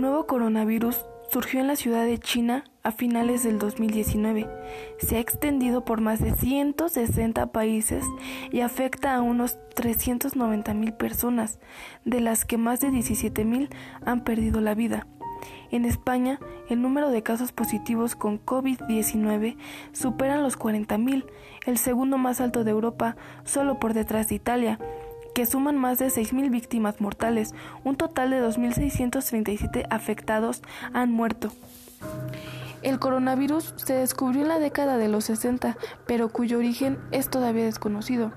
nuevo coronavirus surgió en la ciudad de China a finales del 2019. Se ha extendido por más de 160 países y afecta a unos 390 mil personas, de las que más de 17 mil han perdido la vida. En España, el número de casos positivos con COVID-19 superan los 40.000, el segundo más alto de Europa, solo por detrás de Italia, que suman más de 6.000 víctimas mortales. Un total de 2.637 afectados han muerto. El coronavirus se descubrió en la década de los 60, pero cuyo origen es todavía desconocido.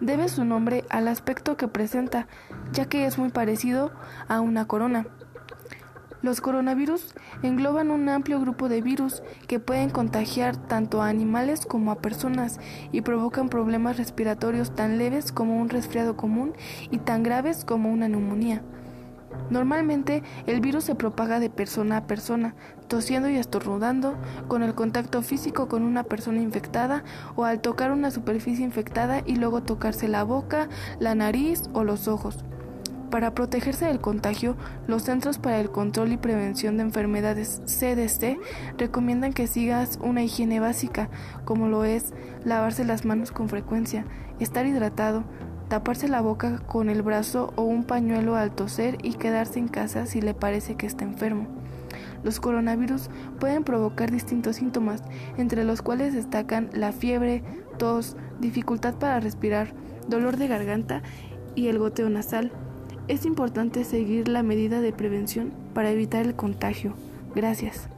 Debe su nombre al aspecto que presenta, ya que es muy parecido a una corona. Los coronavirus engloban un amplio grupo de virus que pueden contagiar tanto a animales como a personas y provocan problemas respiratorios tan leves como un resfriado común y tan graves como una neumonía. Normalmente el virus se propaga de persona a persona, tosiendo y estornudando, con el contacto físico con una persona infectada o al tocar una superficie infectada y luego tocarse la boca, la nariz o los ojos. Para protegerse del contagio, los Centros para el Control y Prevención de Enfermedades CDC recomiendan que sigas una higiene básica, como lo es lavarse las manos con frecuencia, estar hidratado, taparse la boca con el brazo o un pañuelo al toser y quedarse en casa si le parece que está enfermo. Los coronavirus pueden provocar distintos síntomas, entre los cuales destacan la fiebre, tos, dificultad para respirar, dolor de garganta y el goteo nasal. Es importante seguir la medida de prevención para evitar el contagio. Gracias.